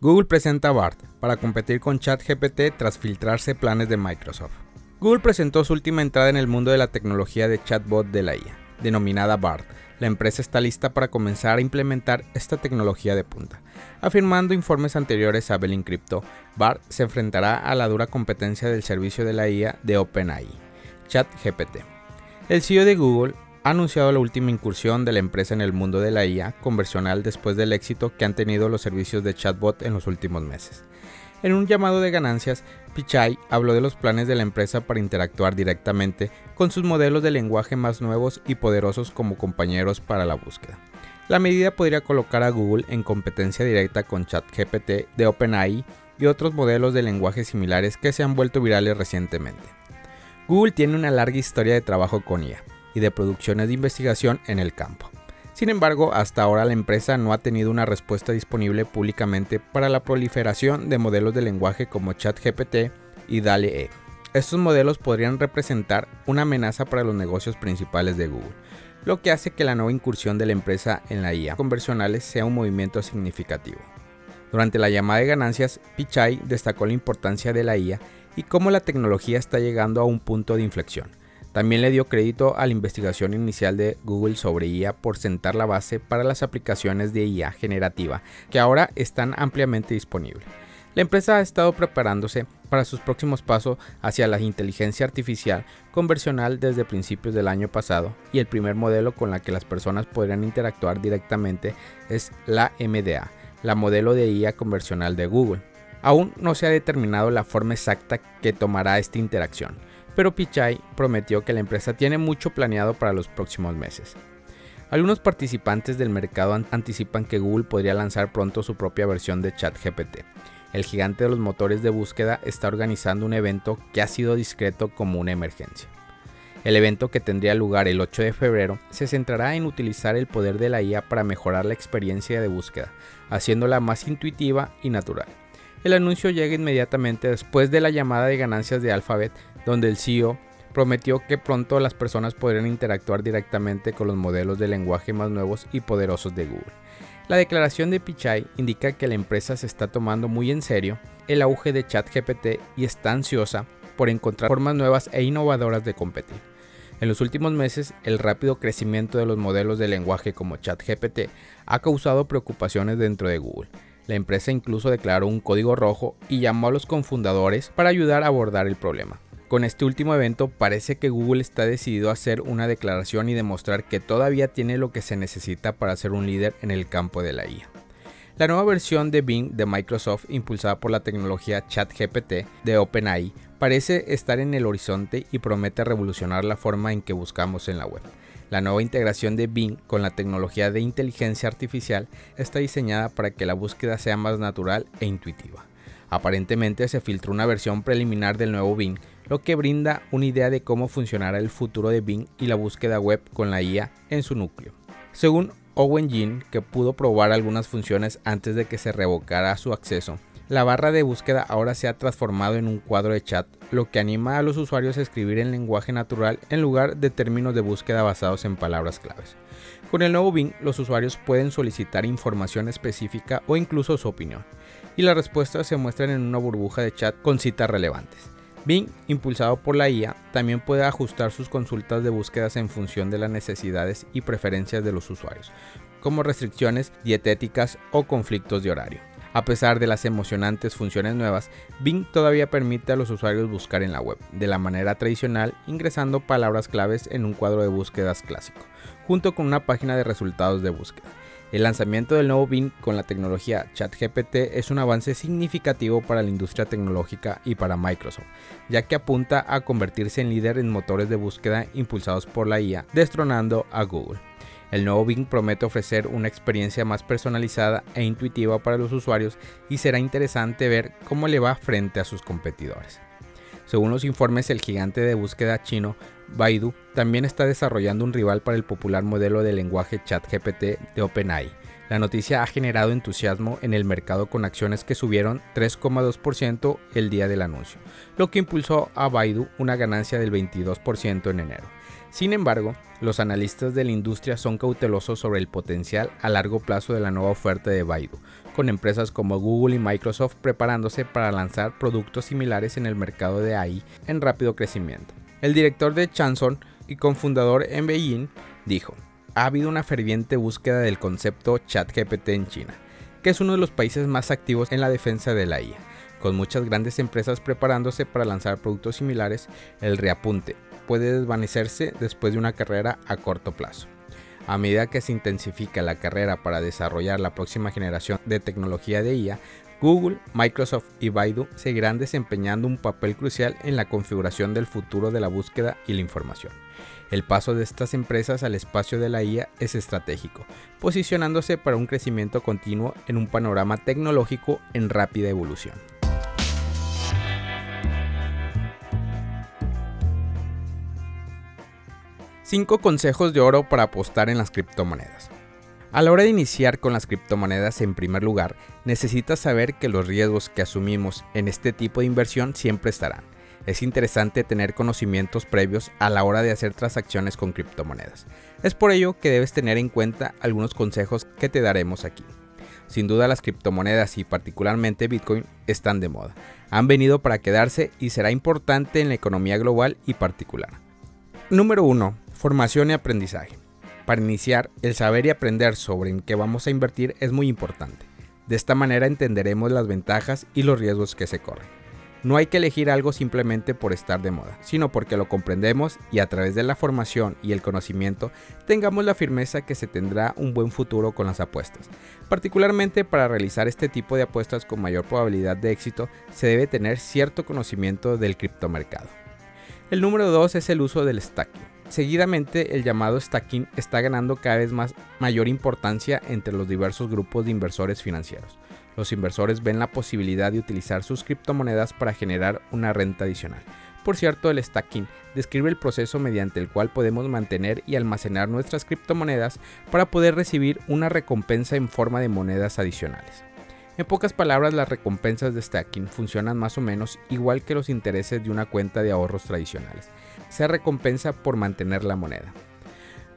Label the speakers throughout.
Speaker 1: Google presenta BART para competir con ChatGPT tras filtrarse planes de Microsoft. Google presentó su última entrada en el mundo de la tecnología de chatbot de la IA, denominada BART. La empresa está lista para comenzar a implementar esta tecnología de punta. Afirmando informes anteriores a Bell Crypto, BART se enfrentará a la dura competencia del servicio de la IA de OpenAI, ChatGPT. El CEO de Google ha anunciado la última incursión de la empresa en el mundo de la IA conversional después del éxito que han tenido los servicios de chatbot en los últimos meses. En un llamado de ganancias, Pichai habló de los planes de la empresa para interactuar directamente con sus modelos de lenguaje más nuevos y poderosos como compañeros para la búsqueda. La medida podría colocar a Google en competencia directa con ChatGPT de OpenAI y otros modelos de lenguaje similares que se han vuelto virales recientemente. Google tiene una larga historia de trabajo con IA y de producciones de investigación en el campo. Sin embargo, hasta ahora la empresa no ha tenido una respuesta disponible públicamente para la proliferación de modelos de lenguaje como ChatGPT y DALE-E. Estos modelos podrían representar una amenaza para los negocios principales de Google, lo que hace que la nueva incursión de la empresa en la IA conversionales sea un movimiento significativo. Durante la llamada de ganancias, Pichai destacó la importancia de la IA y cómo la tecnología está llegando a un punto de inflexión también le dio crédito a la investigación inicial de Google sobre IA por sentar la base para las aplicaciones de IA generativa que ahora están ampliamente disponibles. La empresa ha estado preparándose para sus próximos pasos hacia la inteligencia artificial conversional desde principios del año pasado y el primer modelo con la que las personas podrían interactuar directamente es la MDA, la modelo de IA conversional de Google. Aún no se ha determinado la forma exacta que tomará esta interacción pero Pichai prometió que la empresa tiene mucho planeado para los próximos meses. Algunos participantes del mercado anticipan que Google podría lanzar pronto su propia versión de ChatGPT. El gigante de los motores de búsqueda está organizando un evento que ha sido discreto como una emergencia. El evento que tendría lugar el 8 de febrero se centrará en utilizar el poder de la IA para mejorar la experiencia de búsqueda, haciéndola más intuitiva y natural. El anuncio llega inmediatamente después de la llamada de ganancias de Alphabet donde el CEO prometió que pronto las personas podrían interactuar directamente con los modelos de lenguaje más nuevos y poderosos de Google. La declaración de Pichai indica que la empresa se está tomando muy en serio el auge de ChatGPT y está ansiosa por encontrar formas nuevas e innovadoras de competir. En los últimos meses, el rápido crecimiento de los modelos de lenguaje como ChatGPT ha causado preocupaciones dentro de Google. La empresa incluso declaró un código rojo y llamó a los confundadores para ayudar a abordar el problema. Con este último evento parece que Google está decidido a hacer una declaración y demostrar que todavía tiene lo que se necesita para ser un líder en el campo de la IA. La nueva versión de Bing de Microsoft, impulsada por la tecnología ChatGPT de OpenAI, parece estar en el horizonte y promete revolucionar la forma en que buscamos en la web. La nueva integración de Bing con la tecnología de inteligencia artificial está diseñada para que la búsqueda sea más natural e intuitiva. Aparentemente se filtró una versión preliminar del nuevo Bing lo que brinda una idea de cómo funcionará el futuro de Bing y la búsqueda web con la IA en su núcleo. Según Owen Jin, que pudo probar algunas funciones antes de que se revocara su acceso, la barra de búsqueda ahora se ha transformado en un cuadro de chat, lo que anima a los usuarios a escribir en lenguaje natural en lugar de términos de búsqueda basados en palabras claves. Con el nuevo Bing, los usuarios pueden solicitar información específica o incluso su opinión, y las respuestas se muestran en una burbuja de chat con citas relevantes. Bing, impulsado por la IA, también puede ajustar sus consultas de búsquedas en función de las necesidades y preferencias de los usuarios, como restricciones dietéticas o conflictos de horario. A pesar de las emocionantes funciones nuevas, Bing todavía permite a los usuarios buscar en la web, de la manera tradicional, ingresando palabras claves en un cuadro de búsquedas clásico, junto con una página de resultados de búsqueda. El lanzamiento del nuevo Bing con la tecnología ChatGPT es un avance significativo para la industria tecnológica y para Microsoft, ya que apunta a convertirse en líder en motores de búsqueda impulsados por la IA, destronando a Google. El nuevo Bing promete ofrecer una experiencia más personalizada e intuitiva para los usuarios y será interesante ver cómo le va frente a sus competidores. Según los informes, el gigante de búsqueda chino Baidu también está desarrollando un rival para el popular modelo de lenguaje ChatGPT de OpenAI. La noticia ha generado entusiasmo en el mercado con acciones que subieron 3,2% el día del anuncio, lo que impulsó a Baidu una ganancia del 22% en enero. Sin embargo, los analistas de la industria son cautelosos sobre el potencial a largo plazo de la nueva oferta de Baidu, con empresas como Google y Microsoft preparándose para lanzar productos similares en el mercado de AI en rápido crecimiento. El director de Chanson y cofundador en Beijing dijo, ha habido una ferviente búsqueda del concepto ChatGPT en China, que es uno de los países más activos en la defensa de la IA. Con muchas grandes empresas preparándose para lanzar productos similares, el reapunte puede desvanecerse después de una carrera a corto plazo. A medida que se intensifica la carrera para desarrollar la próxima generación de tecnología de IA, Google, Microsoft y Baidu seguirán desempeñando un papel crucial en la configuración del futuro de la búsqueda y la información. El paso de estas empresas al espacio de la IA es estratégico, posicionándose para un crecimiento continuo en un panorama tecnológico en rápida evolución. 5 consejos de oro para apostar en las criptomonedas. A la hora de iniciar con las criptomonedas, en primer lugar, necesitas saber que los riesgos que asumimos en este tipo de inversión siempre estarán. Es interesante tener conocimientos previos a la hora de hacer transacciones con criptomonedas. Es por ello que debes tener en cuenta algunos consejos que te daremos aquí. Sin duda las criptomonedas y particularmente Bitcoin están de moda. Han venido para quedarse y será importante en la economía global y particular. Número 1. Formación y aprendizaje. Para iniciar, el saber y aprender sobre en qué vamos a invertir es muy importante. De esta manera entenderemos las ventajas y los riesgos que se corren. No hay que elegir algo simplemente por estar de moda, sino porque lo comprendemos y a través de la formación y el conocimiento tengamos la firmeza que se tendrá un buen futuro con las apuestas. Particularmente para realizar este tipo de apuestas con mayor probabilidad de éxito se debe tener cierto conocimiento del criptomercado. El número 2 es el uso del stacking. Seguidamente, el llamado stacking está ganando cada vez más mayor importancia entre los diversos grupos de inversores financieros. Los inversores ven la posibilidad de utilizar sus criptomonedas para generar una renta adicional. Por cierto, el stacking describe el proceso mediante el cual podemos mantener y almacenar nuestras criptomonedas para poder recibir una recompensa en forma de monedas adicionales. En pocas palabras, las recompensas de stacking funcionan más o menos igual que los intereses de una cuenta de ahorros tradicionales. Se recompensa por mantener la moneda.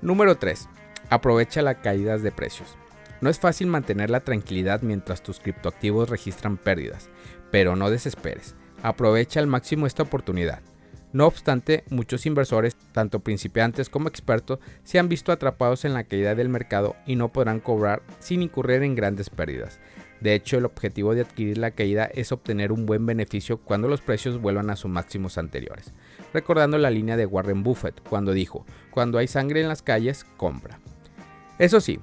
Speaker 1: Número 3. Aprovecha las caídas de precios. No es fácil mantener la tranquilidad mientras tus criptoactivos registran pérdidas, pero no desesperes. Aprovecha al máximo esta oportunidad. No obstante, muchos inversores, tanto principiantes como expertos, se han visto atrapados en la caída del mercado y no podrán cobrar sin incurrir en grandes pérdidas. De hecho, el objetivo de adquirir la caída es obtener un buen beneficio cuando los precios vuelvan a sus máximos anteriores, recordando la línea de Warren Buffett cuando dijo, cuando hay sangre en las calles, compra. Eso sí,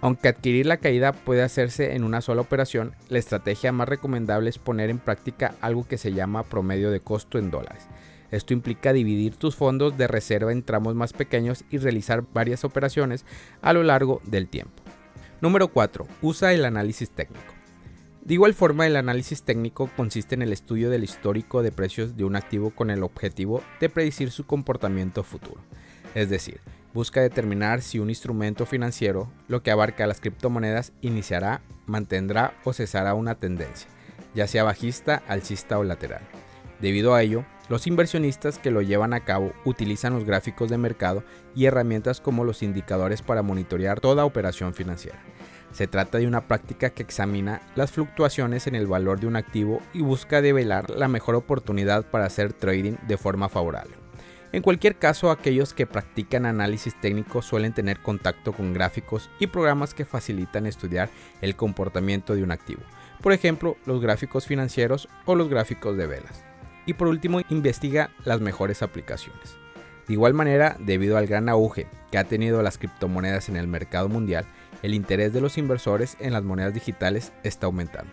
Speaker 1: aunque adquirir la caída puede hacerse en una sola operación, la estrategia más recomendable es poner en práctica algo que se llama promedio de costo en dólares. Esto implica dividir tus fondos de reserva en tramos más pequeños y realizar varias operaciones a lo largo del tiempo. Número 4. Usa el análisis técnico. De igual forma, el análisis técnico consiste en el estudio del histórico de precios de un activo con el objetivo de predecir su comportamiento futuro. Es decir, busca determinar si un instrumento financiero, lo que abarca las criptomonedas, iniciará, mantendrá o cesará una tendencia, ya sea bajista, alcista o lateral. Debido a ello, los inversionistas que lo llevan a cabo utilizan los gráficos de mercado y herramientas como los indicadores para monitorear toda operación financiera. Se trata de una práctica que examina las fluctuaciones en el valor de un activo y busca develar la mejor oportunidad para hacer trading de forma favorable. En cualquier caso, aquellos que practican análisis técnico suelen tener contacto con gráficos y programas que facilitan estudiar el comportamiento de un activo. Por ejemplo, los gráficos financieros o los gráficos de velas. Y por último, investiga las mejores aplicaciones. De igual manera, debido al gran auge que ha tenido las criptomonedas en el mercado mundial, el interés de los inversores en las monedas digitales está aumentando.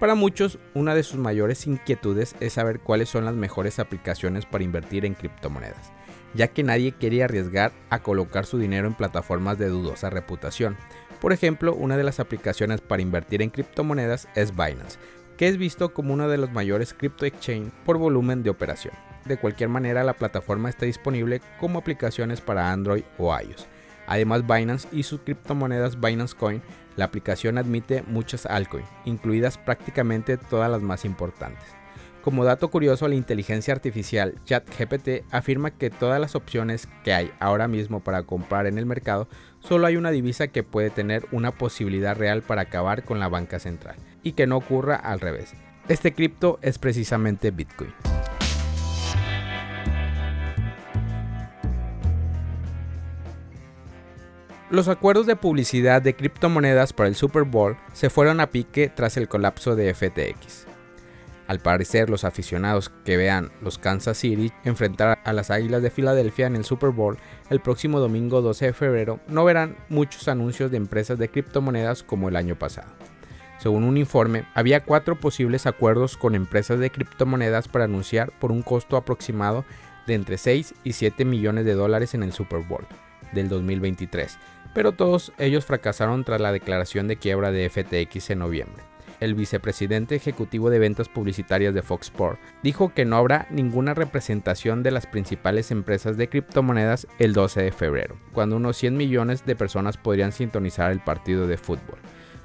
Speaker 1: Para muchos, una de sus mayores inquietudes es saber cuáles son las mejores aplicaciones para invertir en criptomonedas, ya que nadie quiere arriesgar a colocar su dinero en plataformas de dudosa reputación. Por ejemplo, una de las aplicaciones para invertir en criptomonedas es Binance, que es visto como uno de los mayores crypto exchange por volumen de operación. De cualquier manera, la plataforma está disponible como aplicaciones para Android o iOS. Además, Binance y sus criptomonedas Binance Coin, la aplicación admite muchas altcoins, incluidas prácticamente todas las más importantes. Como dato curioso, la inteligencia artificial ChatGPT afirma que todas las opciones que hay ahora mismo para comprar en el mercado, solo hay una divisa que puede tener una posibilidad real para acabar con la banca central, y que no ocurra al revés. Este cripto es precisamente Bitcoin. Los acuerdos de publicidad de criptomonedas para el Super Bowl se fueron a pique tras el colapso de FTX. Al parecer, los aficionados que vean los Kansas City enfrentar a las Águilas de Filadelfia en el Super Bowl el próximo domingo 12 de febrero no verán muchos anuncios de empresas de criptomonedas como el año pasado. Según un informe, había cuatro posibles acuerdos con empresas de criptomonedas para anunciar por un costo aproximado de entre 6 y 7 millones de dólares en el Super Bowl del 2023, pero todos ellos fracasaron tras la declaración de quiebra de FTX en noviembre el vicepresidente ejecutivo de ventas publicitarias de Fox Sports, dijo que no habrá ninguna representación de las principales empresas de criptomonedas el 12 de febrero, cuando unos 100 millones de personas podrían sintonizar el partido de fútbol.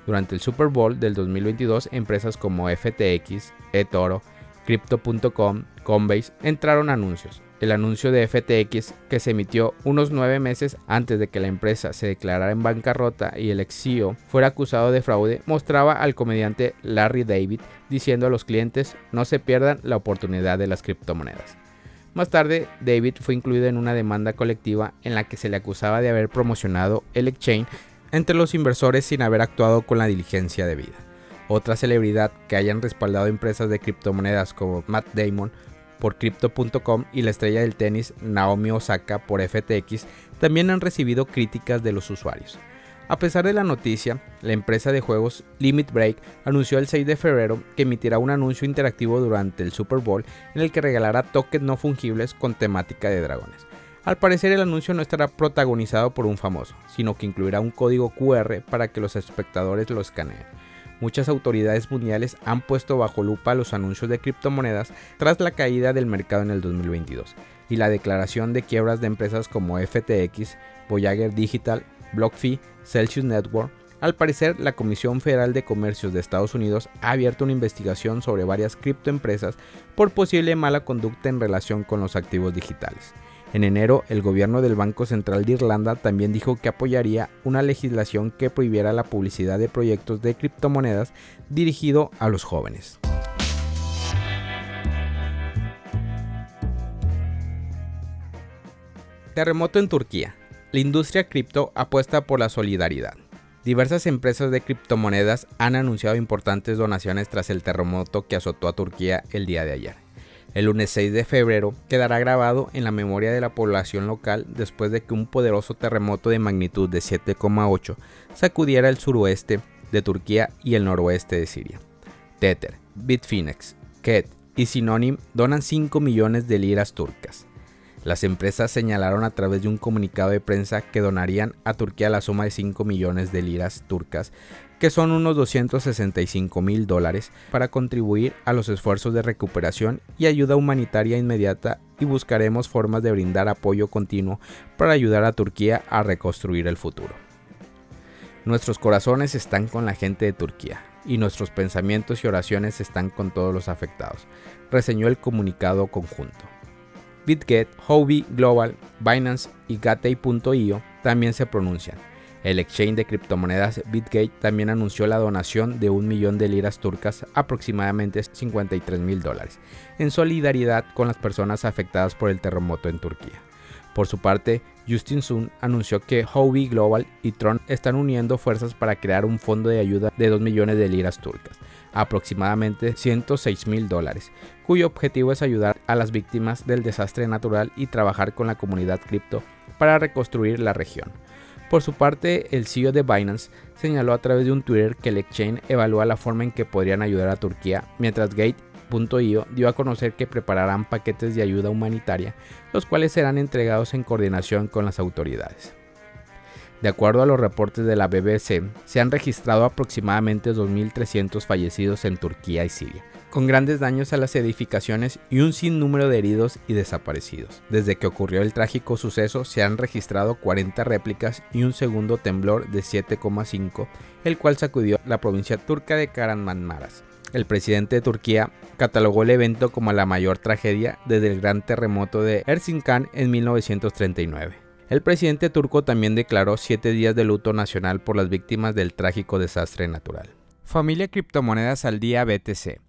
Speaker 1: Durante el Super Bowl del 2022, empresas como FTX, eToro, Crypto.com, Coinbase entraron anuncios, el anuncio de FTX, que se emitió unos nueve meses antes de que la empresa se declarara en bancarrota y el ex CEO fuera acusado de fraude, mostraba al comediante Larry David diciendo a los clientes no se pierdan la oportunidad de las criptomonedas. Más tarde, David fue incluido en una demanda colectiva en la que se le acusaba de haber promocionado el exchange entre los inversores sin haber actuado con la diligencia debida. Otra celebridad que hayan respaldado empresas de criptomonedas como Matt Damon por Crypto.com y la estrella del tenis Naomi Osaka por FTX también han recibido críticas de los usuarios. A pesar de la noticia, la empresa de juegos Limit Break anunció el 6 de febrero que emitirá un anuncio interactivo durante el Super Bowl en el que regalará tokens no fungibles con temática de dragones. Al parecer el anuncio no estará protagonizado por un famoso, sino que incluirá un código QR para que los espectadores lo escaneen muchas autoridades mundiales han puesto bajo lupa los anuncios de criptomonedas tras la caída del mercado en el 2022 y la declaración de quiebras de empresas como FTX, Voyager Digital, BlockFi, Celsius Network. Al parecer, la Comisión Federal de Comercios de Estados Unidos ha abierto una investigación sobre varias criptoempresas por posible mala conducta en relación con los activos digitales. En enero, el gobierno del Banco Central de Irlanda también dijo que apoyaría una legislación que prohibiera la publicidad de proyectos de criptomonedas dirigido a los jóvenes. Terremoto en Turquía. La industria cripto apuesta por la solidaridad. Diversas empresas de criptomonedas han anunciado importantes donaciones tras el terremoto que azotó a Turquía el día de ayer. El lunes 6 de febrero quedará grabado en la memoria de la población local después de que un poderoso terremoto de magnitud de 7,8 sacudiera el suroeste de Turquía y el noroeste de Siria. Tether, Bitfinex, Ket y Synonym donan 5 millones de liras turcas. Las empresas señalaron a través de un comunicado de prensa que donarían a Turquía la suma de 5 millones de liras turcas que son unos 265 mil dólares, para contribuir a los esfuerzos de recuperación y ayuda humanitaria inmediata y buscaremos formas de brindar apoyo continuo para ayudar a Turquía a reconstruir el futuro. Nuestros corazones están con la gente de Turquía y nuestros pensamientos y oraciones están con todos los afectados, reseñó el comunicado conjunto. BitGet, Hobby Global, Binance y Gatei.io también se pronuncian el exchange de criptomonedas BitGate también anunció la donación de un millón de liras turcas, aproximadamente 53 mil dólares, en solidaridad con las personas afectadas por el terremoto en Turquía. Por su parte, Justin Sun anunció que Hobby Global y Tron están uniendo fuerzas para crear un fondo de ayuda de 2 millones de liras turcas, aproximadamente 106 mil dólares, cuyo objetivo es ayudar a las víctimas del desastre natural y trabajar con la comunidad cripto para reconstruir la región. Por su parte, el CEO de Binance señaló a través de un Twitter que el evalúa la forma en que podrían ayudar a Turquía, mientras Gate.io dio a conocer que prepararán paquetes de ayuda humanitaria, los cuales serán entregados en coordinación con las autoridades. De acuerdo a los reportes de la BBC, se han registrado aproximadamente 2.300 fallecidos en Turquía y Siria, con grandes daños a las edificaciones y un sinnúmero de heridos y desaparecidos. Desde que ocurrió el trágico suceso se han registrado 40 réplicas y un segundo temblor de 7,5, el cual sacudió la provincia turca de Kahramanmaraş. El presidente de Turquía, catalogó el evento como la mayor tragedia desde el gran terremoto de Erzincan en 1939. El presidente turco también declaró siete días de luto nacional por las víctimas del trágico desastre natural. Familia Criptomonedas al Día BTC.